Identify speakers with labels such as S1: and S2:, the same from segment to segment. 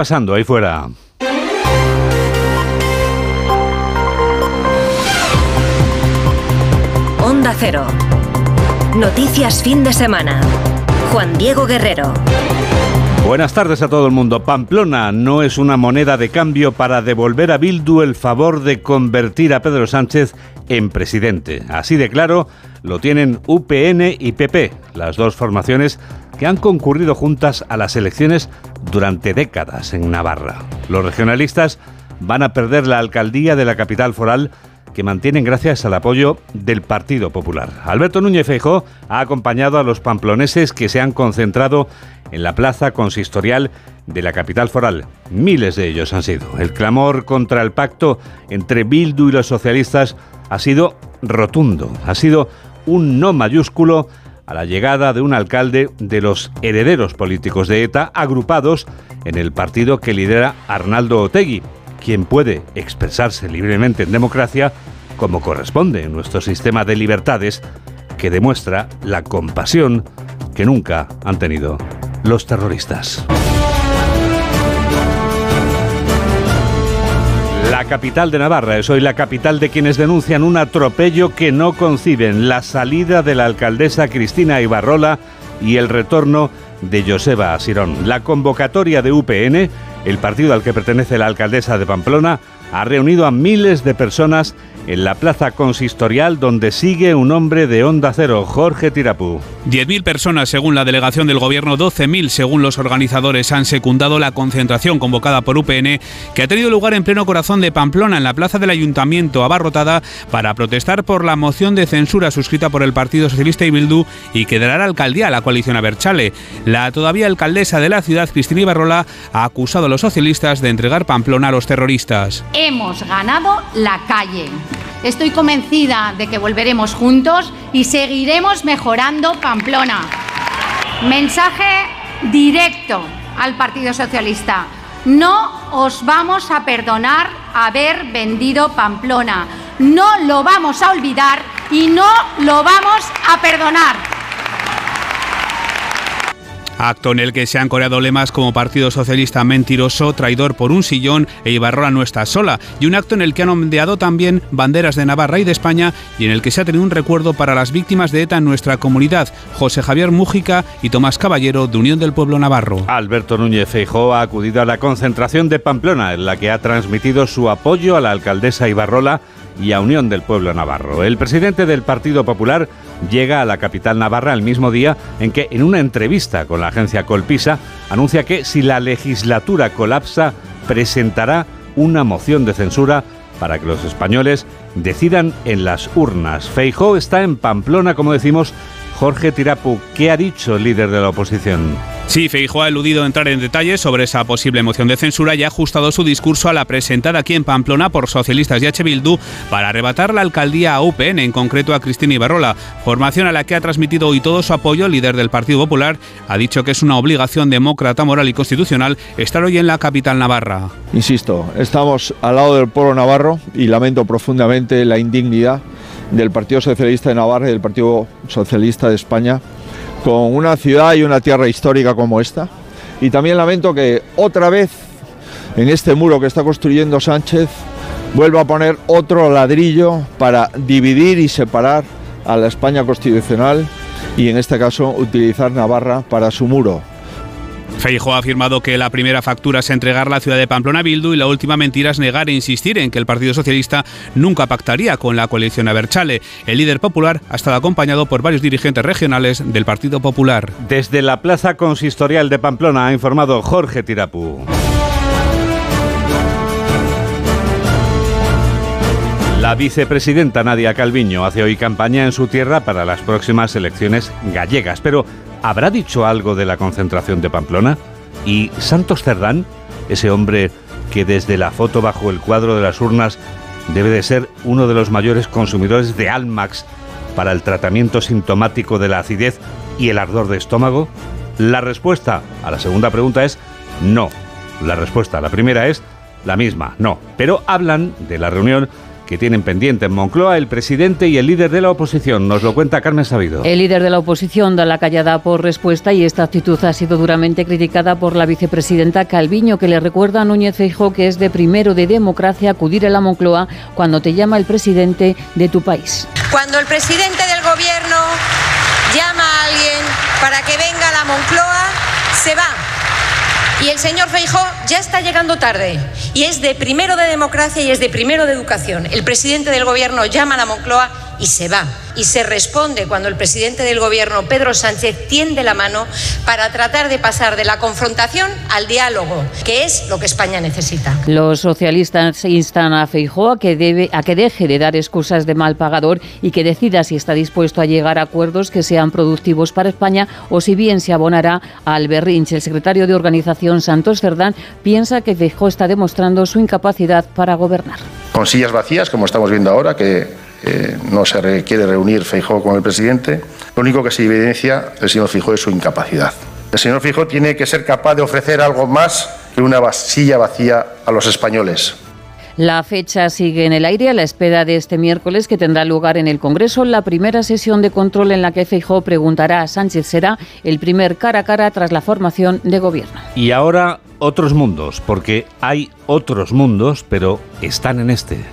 S1: pasando ahí fuera?
S2: Onda Cero. Noticias fin de semana. Juan Diego Guerrero.
S1: Buenas tardes a todo el mundo. Pamplona no es una moneda de cambio para devolver a Bildu el favor de convertir a Pedro Sánchez en presidente. Así de claro lo tienen UPN y PP, las dos formaciones que han concurrido juntas a las elecciones durante décadas en Navarra. Los regionalistas van a perder la alcaldía de la capital foral que mantienen gracias al apoyo del Partido Popular. Alberto Núñez Feijóo ha acompañado a los pamploneses que se han concentrado en la plaza consistorial de la capital foral. Miles de ellos han sido. El clamor contra el pacto entre Bildu y los socialistas ha sido rotundo, ha sido un no mayúsculo a la llegada de un alcalde de los herederos políticos de ETA agrupados en el partido que lidera Arnaldo Otegui, quien puede expresarse libremente en democracia como corresponde en nuestro sistema de libertades que demuestra la compasión que nunca han tenido los terroristas. Capital de Navarra es hoy la capital de quienes denuncian un atropello que no conciben, la salida de la alcaldesa Cristina Ibarrola y el retorno de Joseba Asirón. La convocatoria de UPN, el partido al que pertenece la alcaldesa de Pamplona, ha reunido a miles de personas en la plaza consistorial donde sigue un hombre de Onda Cero, Jorge Tirapú.
S3: 10.000 personas según la delegación del gobierno, 12.000 según los organizadores han secundado la concentración convocada por UPN que ha tenido lugar en pleno corazón de Pamplona en la plaza del ayuntamiento abarrotada para protestar por la moción de censura suscrita por el Partido Socialista y Bildu y que dará la alcaldía a la coalición Aberchale. La todavía alcaldesa de la ciudad, Cristina Ibarrola, ha acusado a los socialistas de entregar Pamplona a los terroristas.
S4: Hemos ganado la calle. Estoy convencida de que volveremos juntos y seguiremos mejorando Pamplona. Mensaje directo al Partido Socialista. No os vamos a perdonar haber vendido Pamplona. No lo vamos a olvidar y no lo vamos a perdonar
S3: acto en el que se han coreado lemas como Partido Socialista mentiroso, traidor por un sillón e Ibarrola no está sola, y un acto en el que han ondeado también banderas de Navarra y de España y en el que se ha tenido un recuerdo para las víctimas de ETA en nuestra comunidad, José Javier Mújica y Tomás Caballero de Unión del Pueblo Navarro.
S1: Alberto Núñez Feijóo ha acudido a la concentración de Pamplona, en la que ha transmitido su apoyo a la alcaldesa Ibarrola y a Unión del Pueblo Navarro. El presidente del Partido Popular llega a la capital navarra el mismo día en que, en una entrevista con la agencia Colpisa, anuncia que si la legislatura colapsa, presentará una moción de censura para que los españoles decidan en las urnas. Feijó está en Pamplona, como decimos. Jorge Tirapu, ¿qué ha dicho el líder de la oposición?
S3: Sí, Feijóo ha eludido entrar en detalles sobre esa posible moción de censura y ha ajustado su discurso a la presentada aquí en Pamplona por socialistas y H. Bildu para arrebatar la alcaldía a UPN, en concreto a Cristina Ibarrola, formación a la que ha transmitido hoy todo su apoyo. El líder del Partido Popular ha dicho que es una obligación demócrata, moral y constitucional estar hoy en la capital navarra.
S5: Insisto, estamos al lado del pueblo navarro y lamento profundamente la indignidad del Partido Socialista de Navarra y del Partido Socialista de España con una ciudad y una tierra histórica como esta. Y también lamento que otra vez en este muro que está construyendo Sánchez vuelva a poner otro ladrillo para dividir y separar a la España constitucional y en este caso utilizar Navarra para su muro.
S3: Feijóo ha afirmado que la primera factura es entregar la ciudad de Pamplona a Bildu y la última mentira es negar e insistir en que el Partido Socialista nunca pactaría con la coalición Aberchale. El líder popular ha estado acompañado por varios dirigentes regionales del Partido Popular.
S1: Desde la plaza consistorial de Pamplona ha informado Jorge Tirapú. La vicepresidenta Nadia Calviño hace hoy campaña en su tierra para las próximas elecciones gallegas, pero ¿Habrá dicho algo de la concentración de Pamplona? ¿Y Santos Cerdán, ese hombre que desde la foto bajo el cuadro de las urnas debe de ser uno de los mayores consumidores de Almax para el tratamiento sintomático de la acidez y el ardor de estómago? La respuesta a la segunda pregunta es no. La respuesta a la primera es la misma, no. Pero hablan de la reunión que tienen pendiente en Moncloa el presidente y el líder de la oposición. Nos lo cuenta Carmen Sabido.
S6: El líder de la oposición da la callada por respuesta y esta actitud ha sido duramente criticada por la vicepresidenta Calviño, que le recuerda a Núñez Feijóo que es de primero de democracia acudir a la Moncloa cuando te llama el presidente de tu país.
S7: Cuando el presidente del gobierno llama a alguien para que venga a la Moncloa, se va. Y el señor Feijóo ya está llegando tarde. Y es de primero de democracia y es de primero de educación. El presidente del gobierno llama a la Moncloa y se va. Y se responde cuando el presidente del gobierno, Pedro Sánchez, tiende la mano para tratar de pasar de la confrontación al diálogo, que es lo que España necesita.
S6: Los socialistas instan a Feijóo a que, debe, a que deje de dar excusas de mal pagador y que decida si está dispuesto a llegar a acuerdos que sean productivos para España o si bien se abonará al berrinche. El secretario de organización, Santos Cerdán, piensa que Feijóo está demostrando su incapacidad para gobernar.
S8: Con sillas vacías, como estamos viendo ahora, que eh, no se quiere reunir Feijóo con el presidente. Lo único que se evidencia el señor Feijóo es su incapacidad. El señor Feijóo tiene que ser capaz de ofrecer algo más que una silla vacía a los españoles.
S6: La fecha sigue en el aire a la espera de este miércoles que tendrá lugar en el Congreso la primera sesión de control en la que Feijóo preguntará a Sánchez será el primer cara a cara tras la formación de gobierno.
S1: Y ahora otros mundos, porque hay otros mundos, pero están en este.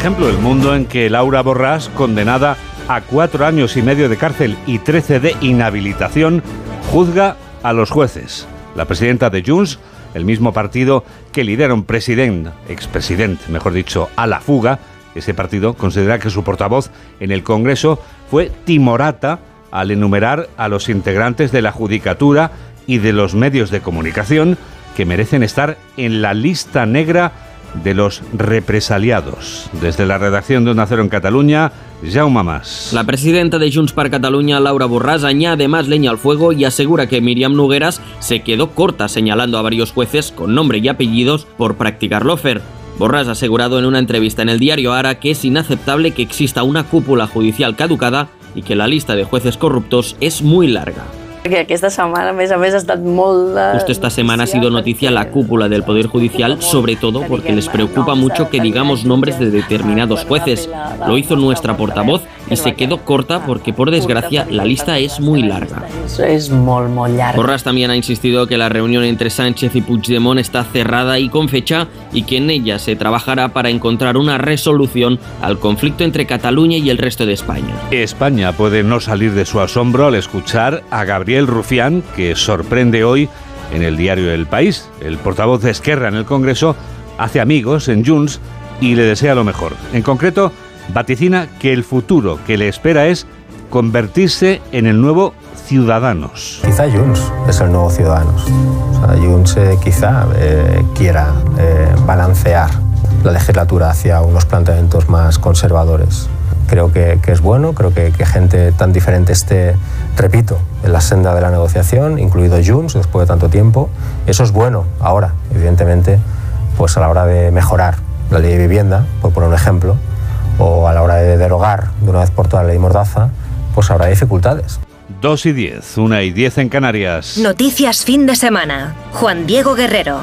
S1: Ejemplo, el mundo en que Laura Borrás, condenada a cuatro años y medio de cárcel y trece de inhabilitación, juzga a los jueces. La presidenta de Junts, el mismo partido que lidera un presidente, expresidente, mejor dicho, a la fuga, ese partido considera que su portavoz en el Congreso fue timorata al enumerar a los integrantes de la Judicatura y de los medios de comunicación que merecen estar en la lista negra de los represaliados. Desde la redacción de Un Acero en Cataluña, Jaume Mas.
S9: La presidenta de Junts per Cataluña, Laura Borràs, añade más leña al fuego y asegura que Miriam Nugueras se quedó corta señalando a varios jueces con nombre y apellidos por practicar lofer. Borràs ha asegurado en una entrevista en el diario Ara que es inaceptable que exista una cúpula judicial caducada y que la lista de jueces corruptos es muy larga.
S10: Esta semana,
S9: Justo esta semana ha sido noticia la cúpula del Poder Judicial, sobre todo porque les preocupa mucho que digamos nombres de determinados jueces. Lo hizo nuestra portavoz y se quedó corta porque, por desgracia, la lista es muy larga.
S10: Es muy, muy larga.
S9: Borras también ha insistido que la reunión entre Sánchez y Puigdemont está cerrada y con fecha y que en ella se trabajará para encontrar una resolución al conflicto entre Cataluña y el resto de España.
S1: España puede no salir de su asombro al escuchar a Gabriel Gabriel Rufián, que sorprende hoy en el diario El País. El portavoz de Esquerra en el Congreso hace amigos en Junts y le desea lo mejor. En concreto, vaticina que el futuro que le espera es convertirse en el nuevo Ciudadanos.
S11: Quizá Junts es el nuevo Ciudadanos. O sea, Junts eh, quizá eh, quiera eh, balancear la legislatura hacia unos planteamientos más conservadores creo que, es bueno, creo que, que, gente tan diferente esté, repito, en la senda de la negociación, incluido Junts, después de tanto tiempo. Eso es bueno ahora, evidentemente, pues a la hora de mejorar la ley de vivienda, por poner un ejemplo, o a la hora de derogar de una vez por todas la ley Mordaza, pues habrá dificultades.
S1: 2 y 10, 1 y 10 en Canarias.
S2: Noticias fin de semana. Juan Diego Guerrero.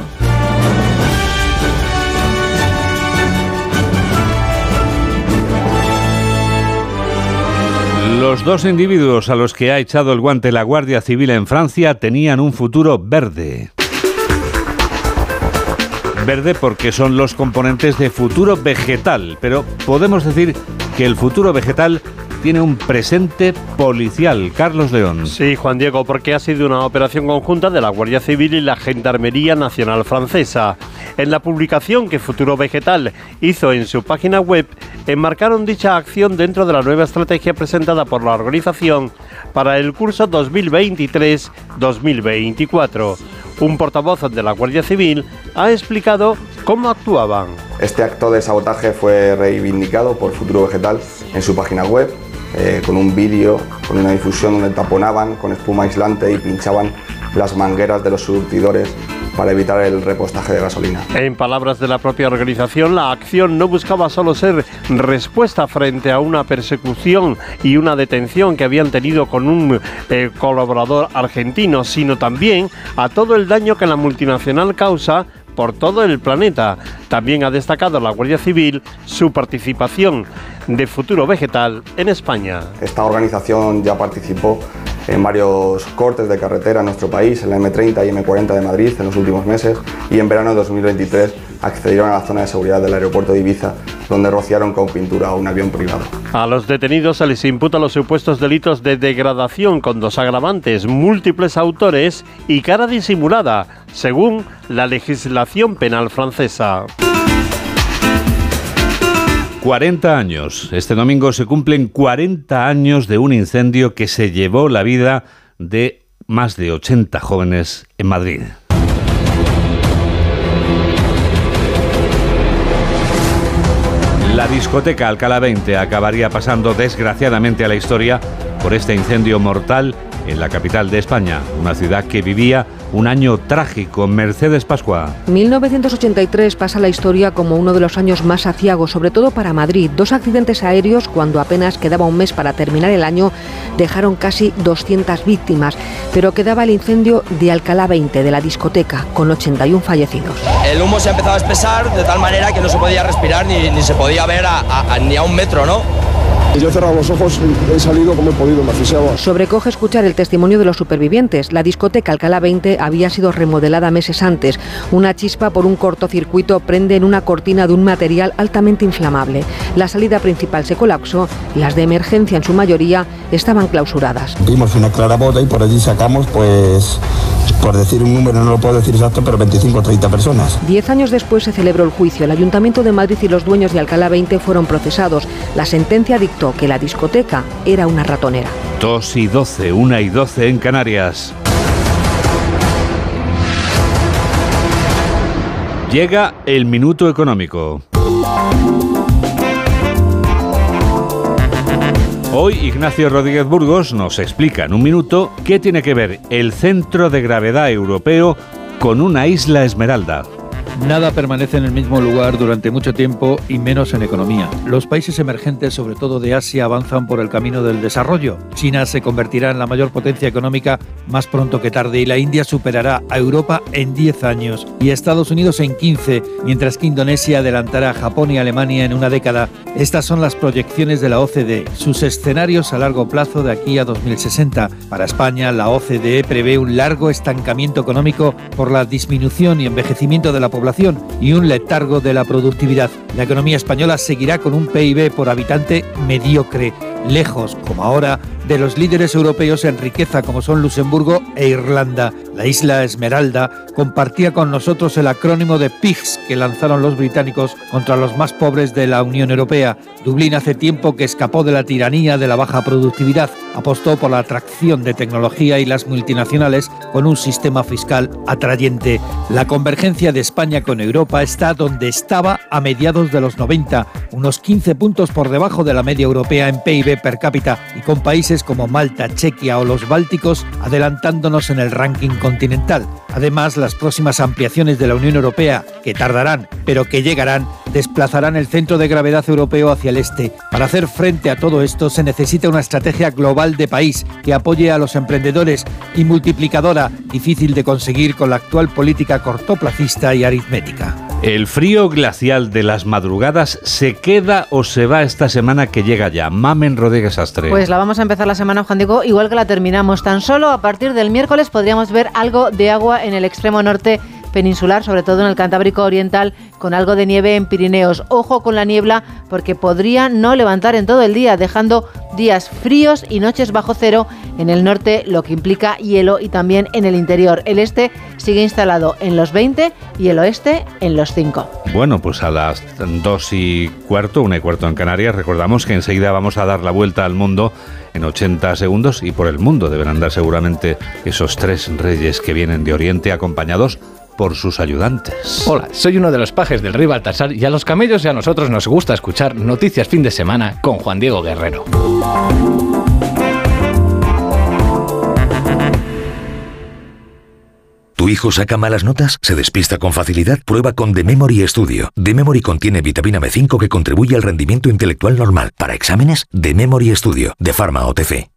S1: Los dos individuos a los que ha echado el guante la Guardia Civil en Francia tenían un futuro verde. Verde porque son los componentes de futuro vegetal, pero podemos decir que el futuro vegetal tiene un presente policial. Carlos León.
S12: Sí, Juan Diego, porque ha sido una operación conjunta de la Guardia Civil y la Gendarmería Nacional Francesa. En la publicación que Futuro Vegetal hizo en su página web, enmarcaron dicha acción dentro de la nueva estrategia presentada por la organización para el curso 2023-2024. Un portavoz de la Guardia Civil ha explicado cómo actuaban.
S13: Este acto de sabotaje fue reivindicado por Futuro Vegetal en su página web eh, con un vídeo, con una difusión donde taponaban con espuma aislante y pinchaban las mangueras de los surtidores para evitar el repostaje de gasolina.
S12: En palabras de la propia organización, la acción no buscaba solo ser respuesta frente a una persecución y una detención que habían tenido con un eh, colaborador argentino, sino también a todo el daño que la multinacional causa por todo el planeta. También ha destacado la Guardia Civil su participación de Futuro Vegetal en España.
S13: Esta organización ya participó en varios cortes de carretera en nuestro país, en la M30 y M40 de Madrid en los últimos meses y en verano de 2023 accedieron a la zona de seguridad del aeropuerto de Ibiza, donde rociaron con pintura un avión privado.
S12: A los detenidos se les imputa los supuestos delitos de degradación con dos agravantes, múltiples autores y cara disimulada, según la legislación penal francesa.
S1: 40 años. Este domingo se cumplen 40 años de un incendio que se llevó la vida de más de 80 jóvenes en Madrid. La discoteca Alcalá 20 acabaría pasando desgraciadamente a la historia por este incendio mortal en la capital de España, una ciudad que vivía un año trágico. Mercedes Pascua.
S14: 1983 pasa la historia como uno de los años más aciagos, sobre todo para Madrid. Dos accidentes aéreos, cuando apenas quedaba un mes para terminar el año, dejaron casi 200 víctimas. Pero quedaba el incendio de Alcalá 20, de la discoteca, con 81 fallecidos.
S15: El humo se ha empezado a espesar de tal manera que no se podía respirar ni, se podía ver ni a un metro, ¿no?
S16: Yo he cerrado los ojos, he salido como he podido, me asfixiaba.
S14: Sobrecoge escuchar el testimonio de los supervivientes. La discoteca Alcalá 20 había sido remodelada meses antes. Una chispa por un cortocircuito prende en una cortina de un material altamente inflamable. La salida principal se colapsó, las de emergencia en su mayoría estaban clausuradas.
S17: Vimos una clara boda y por allí sacamos pues por decir un número, no lo puedo decir exacto, pero 25 o 30 personas.
S14: Diez años después se celebró el juicio. El Ayuntamiento de Madrid y los dueños de Alcalá 20 fueron procesados. La sentencia dictó que la discoteca era una ratonera.
S1: 2 y 12, 1 y 12 en Canarias. Llega el minuto económico. Hoy Ignacio Rodríguez Burgos nos explica en un minuto qué tiene que ver el centro de gravedad europeo con una isla esmeralda.
S18: Nada permanece en el mismo lugar durante mucho tiempo y menos en economía. Los países emergentes, sobre todo de Asia, avanzan por el camino del desarrollo. China se convertirá en la mayor potencia económica más pronto que tarde y la India superará a Europa en 10 años y a Estados Unidos en 15, mientras que Indonesia adelantará a Japón y Alemania en una década. Estas son las proyecciones de la OCDE, sus escenarios a largo plazo de aquí a 2060. Para España, la OCDE prevé un largo estancamiento económico por la disminución y envejecimiento de la y un letargo de la productividad. La economía española seguirá con un PIB por habitante mediocre, lejos, como ahora, de los líderes europeos en riqueza como son Luxemburgo e Irlanda. La isla Esmeralda compartía con nosotros el acrónimo de PIGS que lanzaron los británicos contra los más pobres de la Unión Europea. Dublín hace tiempo que escapó de la tiranía de la baja productividad, apostó por la atracción de tecnología y las multinacionales con un sistema fiscal atrayente. La convergencia de España con Europa está donde estaba a mediados de los 90, unos 15 puntos por debajo de la media europea en PIB per cápita y con países como Malta, Chequia o los Bálticos adelantándonos en el ranking continental. Además, las próximas ampliaciones de la Unión Europea, que tardarán, pero que llegarán, desplazarán el centro de gravedad europeo hacia el este. Para hacer frente a todo esto se necesita una estrategia global de país que apoye a los emprendedores y multiplicadora, difícil de conseguir con la actual política cortoplacista y aritmética.
S1: ¿El frío glacial de las madrugadas se queda o se va esta semana que llega ya? Mamen Rodríguez Astre.
S19: Pues la vamos a empezar la semana, Juan Diego, igual que la terminamos. Tan solo a partir del miércoles podríamos ver algo de agua en el extremo norte peninsular, sobre todo en el Cantábrico Oriental, con algo de nieve en Pirineos. Ojo con la niebla porque podría no levantar en todo el día, dejando días fríos y noches bajo cero en el norte, lo que implica hielo y también en el interior. El este sigue instalado en los 20 y el oeste en los 5.
S1: Bueno, pues a las 2 y cuarto, una y cuarto en Canarias, recordamos que enseguida vamos a dar la vuelta al mundo en 80 segundos y por el mundo deben andar seguramente esos tres reyes que vienen de Oriente acompañados por sus ayudantes.
S20: Hola, soy uno de los pajes del rey Baltasar y a los camellos y a nosotros nos gusta escuchar Noticias Fin de Semana con Juan Diego Guerrero.
S21: ¿Tu hijo saca malas notas? ¿Se despista con facilidad? Prueba con The Memory Studio. The Memory contiene vitamina B5 que contribuye al rendimiento intelectual normal. Para exámenes, The Memory Studio, de Pharma OTC.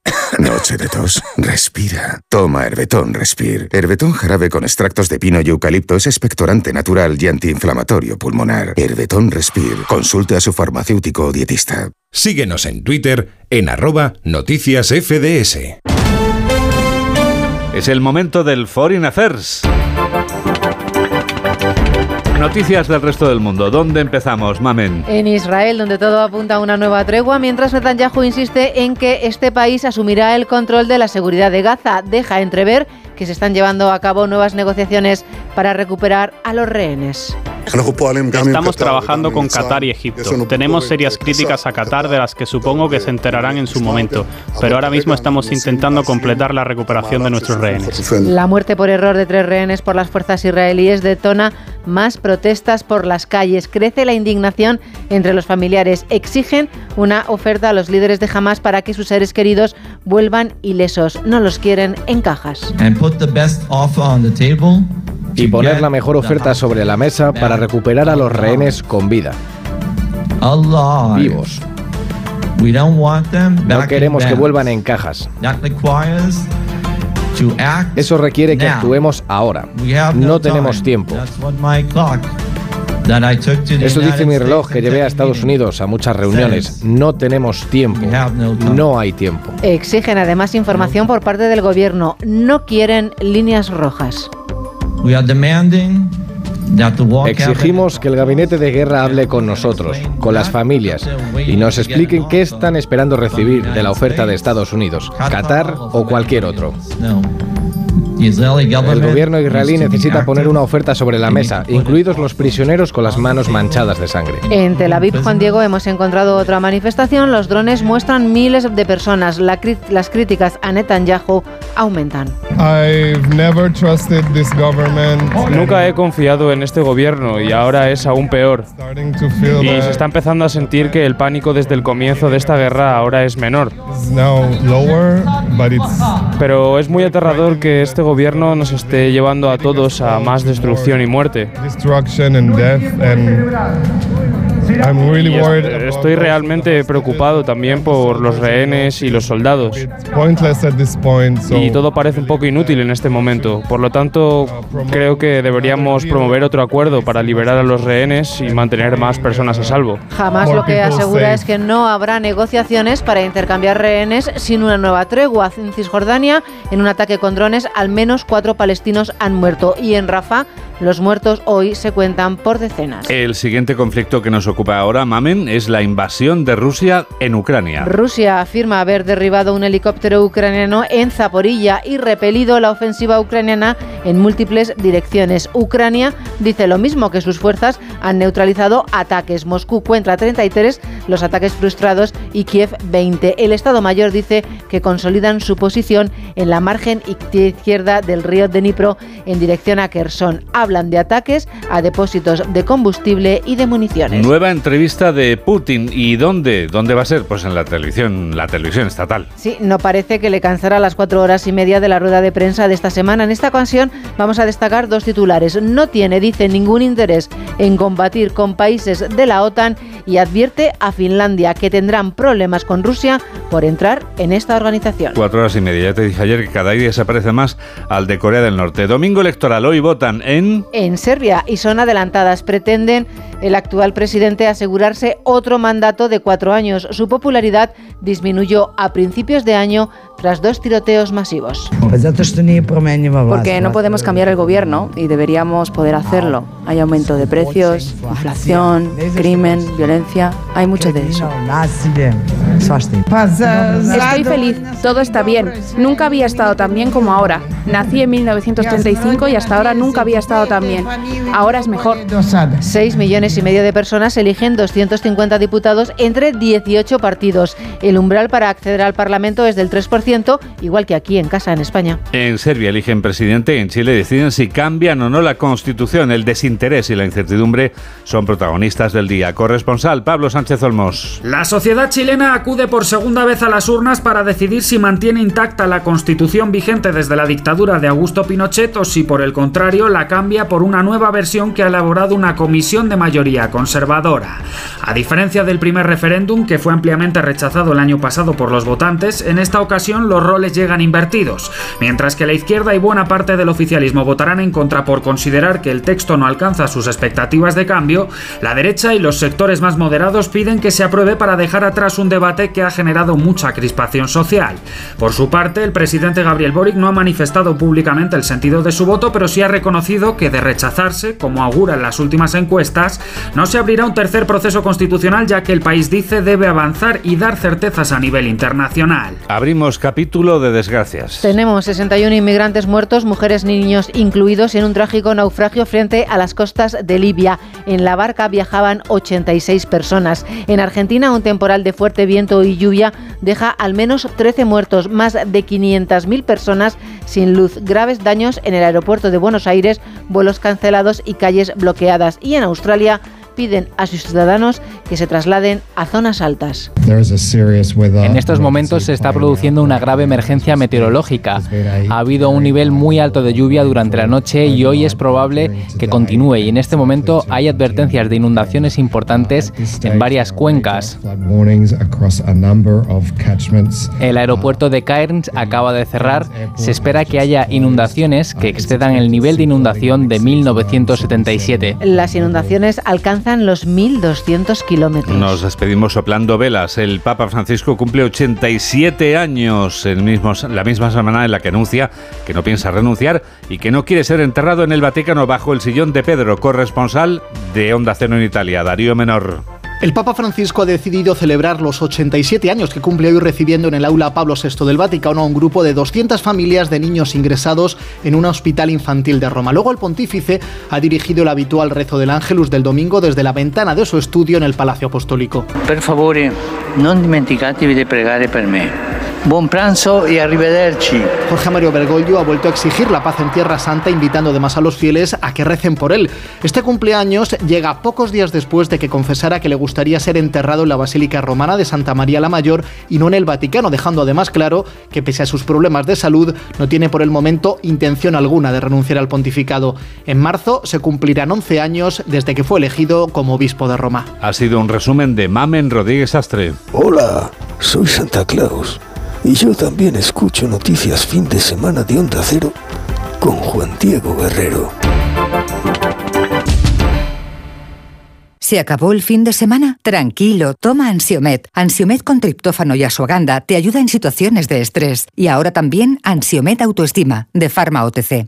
S21: Noche de tos. Respira. Toma Herbetón Respir. Herbetón jarabe con extractos de pino y eucalipto es expectorante natural y antiinflamatorio pulmonar. Herbetón Respir. Consulte a su farmacéutico o dietista.
S22: Síguenos en Twitter en arroba noticias FDS.
S1: Es el momento del Foreign Affairs. Noticias del resto del mundo. ¿Dónde empezamos, Mamen?
S19: En Israel, donde todo apunta a una nueva tregua, mientras Netanyahu insiste en que este país asumirá el control de la seguridad de Gaza. Deja entrever que se están llevando a cabo nuevas negociaciones para recuperar a los rehenes.
S23: Estamos trabajando con Qatar y Egipto. Tenemos serias críticas a Qatar de las que supongo que se enterarán en su momento, pero ahora mismo estamos intentando completar la recuperación de nuestros rehenes.
S19: La muerte por error de tres rehenes por las fuerzas israelíes detona más protestas por las calles. Crece la indignación entre los familiares. Exigen una oferta a los líderes de Hamas para que sus seres queridos vuelvan ilesos. No los quieren en cajas.
S20: Y poner la mejor oferta sobre la mesa para recuperar a los rehenes con vida. Vivos. No queremos que vuelvan en cajas. Eso requiere que actuemos ahora. No tenemos tiempo. Eso dice mi reloj que llevé a Estados Unidos a muchas reuniones. No tenemos tiempo. No hay tiempo.
S19: Exigen además información por parte del gobierno. No quieren líneas rojas.
S20: Exigimos que el gabinete de guerra hable con nosotros, con las familias, y nos expliquen qué están esperando recibir de la oferta de Estados Unidos, Qatar o cualquier otro. El gobierno israelí necesita poner una oferta sobre la mesa, incluidos los prisioneros con las manos manchadas de sangre.
S19: En Tel Aviv, Juan Diego, hemos encontrado otra manifestación. Los drones muestran miles de personas. las críticas a Netanyahu aumentan.
S23: Nunca he confiado en este gobierno y ahora es aún peor. Y se está empezando a sentir que el pánico desde el comienzo de esta guerra ahora es menor. Pero es muy aterrador que este gobierno nos esté llevando a todos a más destrucción y muerte. Estoy realmente preocupado también por los rehenes y los soldados. Y todo parece un poco inútil en este momento. Por lo tanto, creo que deberíamos promover otro acuerdo para liberar a los rehenes y mantener más personas a salvo.
S19: Jamás lo que asegura es que no habrá negociaciones para intercambiar rehenes sin una nueva tregua. En Cisjordania, en un ataque con drones, al menos cuatro palestinos han muerto. Y en Rafah, los muertos hoy se cuentan por decenas.
S1: El siguiente conflicto que nos ocupa ahora, Mamen, es la invasión de Rusia en Ucrania.
S19: Rusia afirma haber derribado un helicóptero ucraniano en Zaporilla y repelido la ofensiva ucraniana en múltiples direcciones. Ucrania dice lo mismo que sus fuerzas han neutralizado ataques. Moscú cuenta 33 los ataques frustrados y Kiev 20. El Estado Mayor dice que consolidan su posición en la margen izquierda del río Dnipro en dirección a Kherson hablan de ataques a depósitos de combustible y de municiones.
S1: Nueva entrevista de Putin. ¿Y dónde? ¿Dónde va a ser? Pues en la televisión, la televisión estatal.
S19: Sí, no parece que le cansará las cuatro horas y media de la rueda de prensa de esta semana. En esta ocasión vamos a destacar dos titulares. No tiene, dice, ningún interés en combatir con países de la OTAN y advierte a Finlandia que tendrán problemas con Rusia por entrar en esta organización.
S1: Cuatro horas y media. Ya te dije ayer que cada día se parece más al de Corea del Norte. Domingo electoral. Hoy votan en
S19: en Serbia y son adelantadas. Pretenden el actual presidente asegurarse otro mandato de cuatro años. Su popularidad disminuyó a principios de año tras dos tiroteos masivos.
S10: Porque no podemos cambiar el gobierno y deberíamos poder hacerlo. Hay aumento de precios, inflación, crimen, violencia, hay mucho de eso.
S24: Estoy feliz, todo está bien. Nunca había estado tan bien como ahora. Nací en 1935 y hasta ahora nunca había estado tan bien. Ahora es mejor.
S19: 6 millones y medio de personas eligen 250 diputados entre 18 partidos. El umbral para acceder al Parlamento es del 3%, igual que aquí en casa, en España.
S1: En Serbia eligen presidente, en Chile deciden si cambian o no la constitución. El desinterés y la incertidumbre son protagonistas del día. Corresponsal Pablo Sánchez Olmos.
S25: La sociedad chilena acude por segunda vez a las urnas para decidir si mantiene intacta la constitución vigente desde la dictadura de Augusto Pinochet o si por el contrario la cambia por una nueva versión que ha elaborado una comisión de mayoría conservadora. A diferencia del primer referéndum, que fue ampliamente rechazado el año pasado por los votantes, en esta ocasión los roles llegan invertidos. Mientras que la izquierda y buena parte del oficialismo votarán en contra por considerar que el texto no alcanza sus expectativas de cambio, la derecha y los sectores más moderados piden que se apruebe para dejar atrás un debate que ha generado mucha crispación social. Por su parte, el presidente Gabriel Boric no ha manifestado públicamente el sentido de su voto, pero sí ha reconocido que de rechazarse, como auguran las últimas encuestas, no se abrirá un tercer proceso constitucional ya que el país dice debe avanzar y dar certezas a nivel internacional.
S1: Abrimos capítulo de desgracias.
S19: Tenemos 61 inmigrantes muertos, mujeres y niños incluidos en un trágico naufragio frente a las costas de Libia. En la barca viajaban 86 personas. En Argentina, un temporal de fuerte viento y lluvia deja al menos 13 muertos, más de 500.000 personas sin luz, graves daños en el aeropuerto de Buenos Aires, vuelos cancelados y calles bloqueadas. Y en Australia, piden a sus ciudadanos que se trasladen a zonas altas.
S26: En estos momentos se está produciendo una grave emergencia meteorológica. Ha habido un nivel muy alto de lluvia durante la noche y hoy es probable que continúe y en este momento hay advertencias de inundaciones importantes en varias cuencas. El aeropuerto de Cairns acaba de cerrar. Se espera que haya inundaciones que excedan el nivel de inundación de 1977.
S19: Las inundaciones alcanzan los 1.200 kilómetros.
S1: Nos despedimos soplando velas. El Papa Francisco cumple 87 años, el mismo, la misma semana en la que anuncia que no piensa renunciar y que no quiere ser enterrado en el Vaticano bajo el sillón de Pedro, corresponsal de Onda Cero en Italia, Darío Menor.
S27: El Papa Francisco ha decidido celebrar los 87 años que cumple hoy recibiendo en el aula Pablo VI del Vaticano a un grupo de 200 familias de niños ingresados en un hospital infantil de Roma. Luego el pontífice ha dirigido el habitual rezo del Ángelus del domingo desde la ventana de su estudio en el Palacio Apostólico.
S28: Per favore, non dimenticatevi di pregare. Buen pranzo y arrivederci.
S27: Jorge Mario Bergoglio ha vuelto a exigir la paz en Tierra Santa, invitando además a los fieles a que recen por él. Este cumpleaños llega pocos días después de que confesara que le gustaría ser enterrado en la Basílica Romana de Santa María la Mayor y no en el Vaticano, dejando además claro que pese a sus problemas de salud no tiene por el momento intención alguna de renunciar al pontificado. En marzo se cumplirán 11 años desde que fue elegido como obispo de Roma.
S1: Ha sido un resumen de Mamen Rodríguez Astre.
S29: Hola, soy Santa Claus y yo también escucho noticias fin de semana de Onda Cero con Juan Diego Guerrero.
S30: ¿Se acabó el fin de semana? Tranquilo, toma Ansiomet. Ansiomet con triptófano y asuaganda te ayuda en situaciones de estrés. Y ahora también Ansiomet Autoestima, de Pharma OTC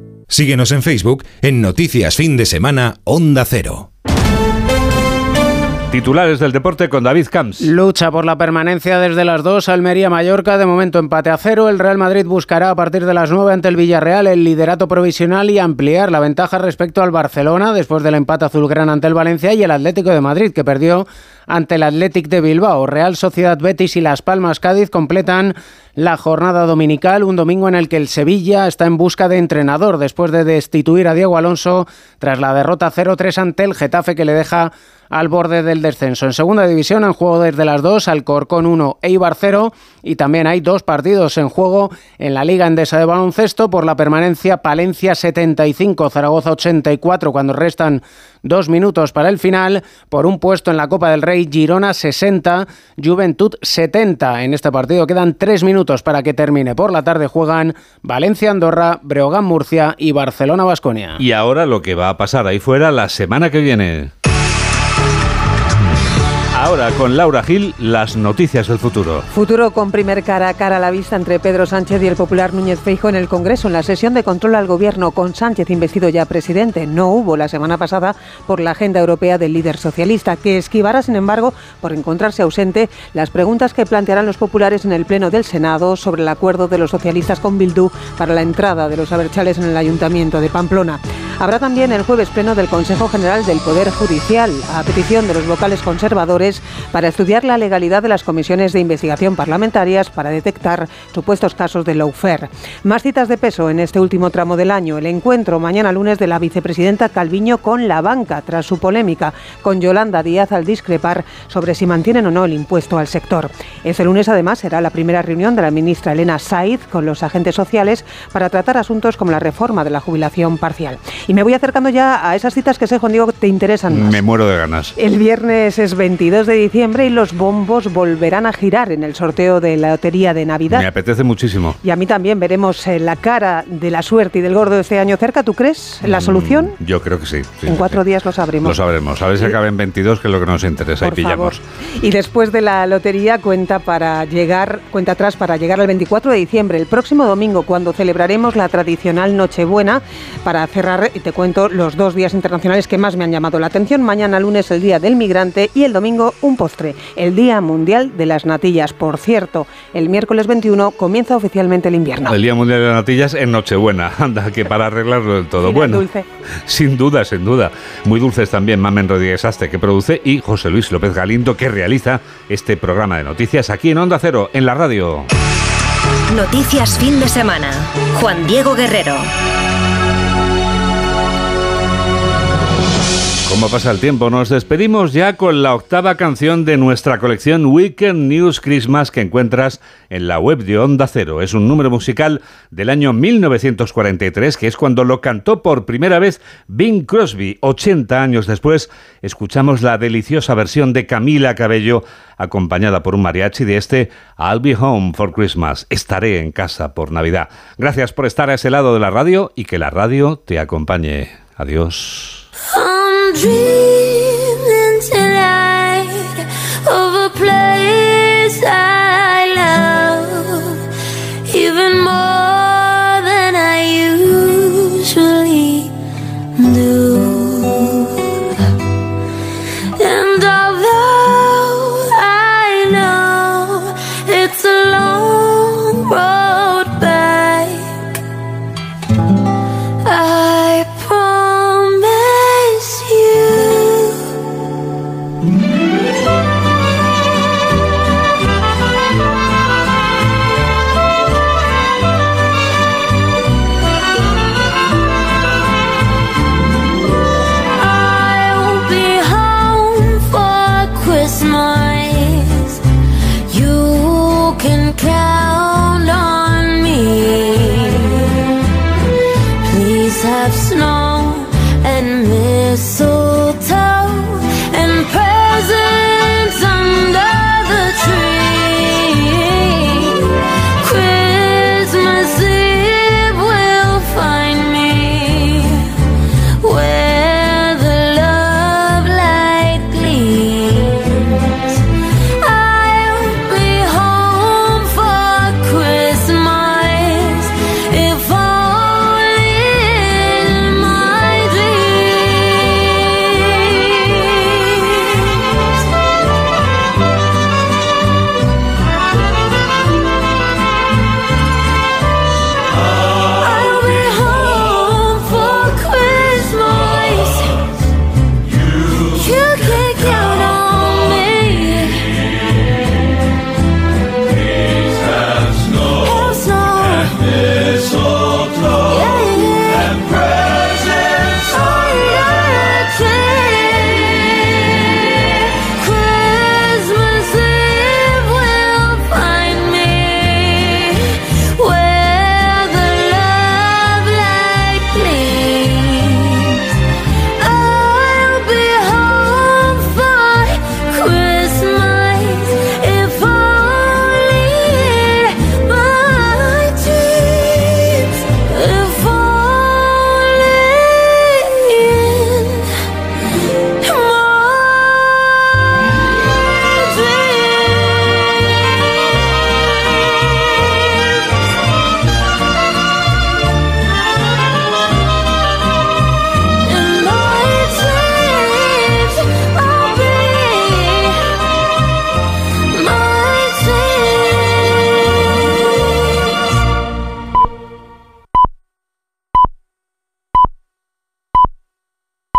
S22: Síguenos en Facebook en Noticias Fin de Semana Onda Cero.
S1: Titulares del deporte con David Camps.
S31: Lucha por la permanencia desde las 2, Almería-Mallorca, de momento empate a cero. El Real Madrid buscará a partir de las 9 ante el Villarreal el liderato provisional y ampliar la ventaja respecto al Barcelona después del empate azulgrana ante el Valencia y el Atlético de Madrid, que perdió ante el Athletic de Bilbao. Real Sociedad Betis y Las Palmas Cádiz completan la jornada dominical, un domingo en el que el Sevilla está en busca de entrenador después de destituir a Diego Alonso tras la derrota 0-3 ante el Getafe que le deja al borde del descenso. En segunda división, en juego desde las dos, Alcorcón 1, Eibar 0 y también hay dos partidos en juego en la Liga Endesa de Baloncesto por la permanencia Palencia 75, Zaragoza 84 cuando restan dos minutos para el final, por un puesto en la Copa del Rey, Girona 60, Juventud 70. En este partido quedan tres minutos para que termine. Por la tarde juegan Valencia, Andorra, Breogán, Murcia y Barcelona, Basconia.
S1: Y ahora lo que va a pasar ahí fuera la semana que viene. Ahora con Laura Gil, las noticias del futuro.
S32: Futuro con primer cara a cara a la vista entre Pedro Sánchez y el popular Núñez Feijo en el Congreso en la sesión de control al gobierno con Sánchez investido ya presidente. No hubo la semana pasada por la agenda europea del líder socialista, que esquivará, sin embargo, por encontrarse ausente, las preguntas que plantearán los populares en el Pleno del Senado sobre el acuerdo de los socialistas con Bildu para la entrada de los aberchales en el Ayuntamiento de Pamplona. Habrá también el jueves pleno del Consejo General del Poder Judicial, a petición de los vocales conservadores, para estudiar la legalidad de las comisiones de investigación parlamentarias para detectar supuestos casos de lawfare. Más citas de peso en este último tramo del año. El encuentro mañana lunes de la vicepresidenta Calviño con la banca, tras su polémica con Yolanda Díaz al discrepar sobre si mantienen o no el impuesto al sector. Este lunes, además, será la primera reunión de la ministra Elena Saiz con los agentes sociales para tratar asuntos como la reforma de la jubilación parcial. Y me voy acercando ya a esas citas que sé, Juan Diego, te interesan más.
S1: Me muero de ganas.
S32: El viernes es 22 de diciembre y los bombos volverán a girar en el sorteo de la lotería de Navidad.
S1: Me apetece muchísimo.
S32: Y a mí también veremos eh, la cara de la suerte y del gordo este año cerca. ¿Tú crees la mm, solución?
S1: yo creo que sí.
S32: en cuatro días lo sabremos.
S1: Lo sabremos. A ver si acaba en 22, que es lo que nos interesa. y pillamos.
S32: Y después de la lotería, cuenta para llegar, cuenta atrás para llegar al 24 de diciembre, el próximo domingo, cuando celebraremos la tradicional Nochebuena, para cerrar te cuento los dos días internacionales que más me han llamado la atención. Mañana lunes el Día del Migrante y el domingo un postre, el Día Mundial de las Natillas. Por cierto, el miércoles 21 comienza oficialmente el invierno.
S1: El Día Mundial de las Natillas en Nochebuena. Anda, que para arreglarlo del todo. bueno, dulce. sin duda, sin duda. Muy dulces también Mamen Rodríguez Aste, que produce, y José Luis López Galindo, que realiza este programa de noticias aquí en Onda Cero, en la radio.
S33: Noticias fin de semana. Juan Diego Guerrero.
S1: ¿Cómo pasa el tiempo? Nos despedimos ya con la octava canción de nuestra colección Weekend News Christmas que encuentras en la web de Onda Cero. Es un número musical del año 1943, que es cuando lo cantó por primera vez Bing Crosby. 80 años después, escuchamos la deliciosa versión de Camila Cabello, acompañada por un mariachi de este I'll Be Home for Christmas. Estaré en casa por Navidad. Gracias por estar a ese lado de la radio y que la radio te acompañe. Adiós.
S34: dream.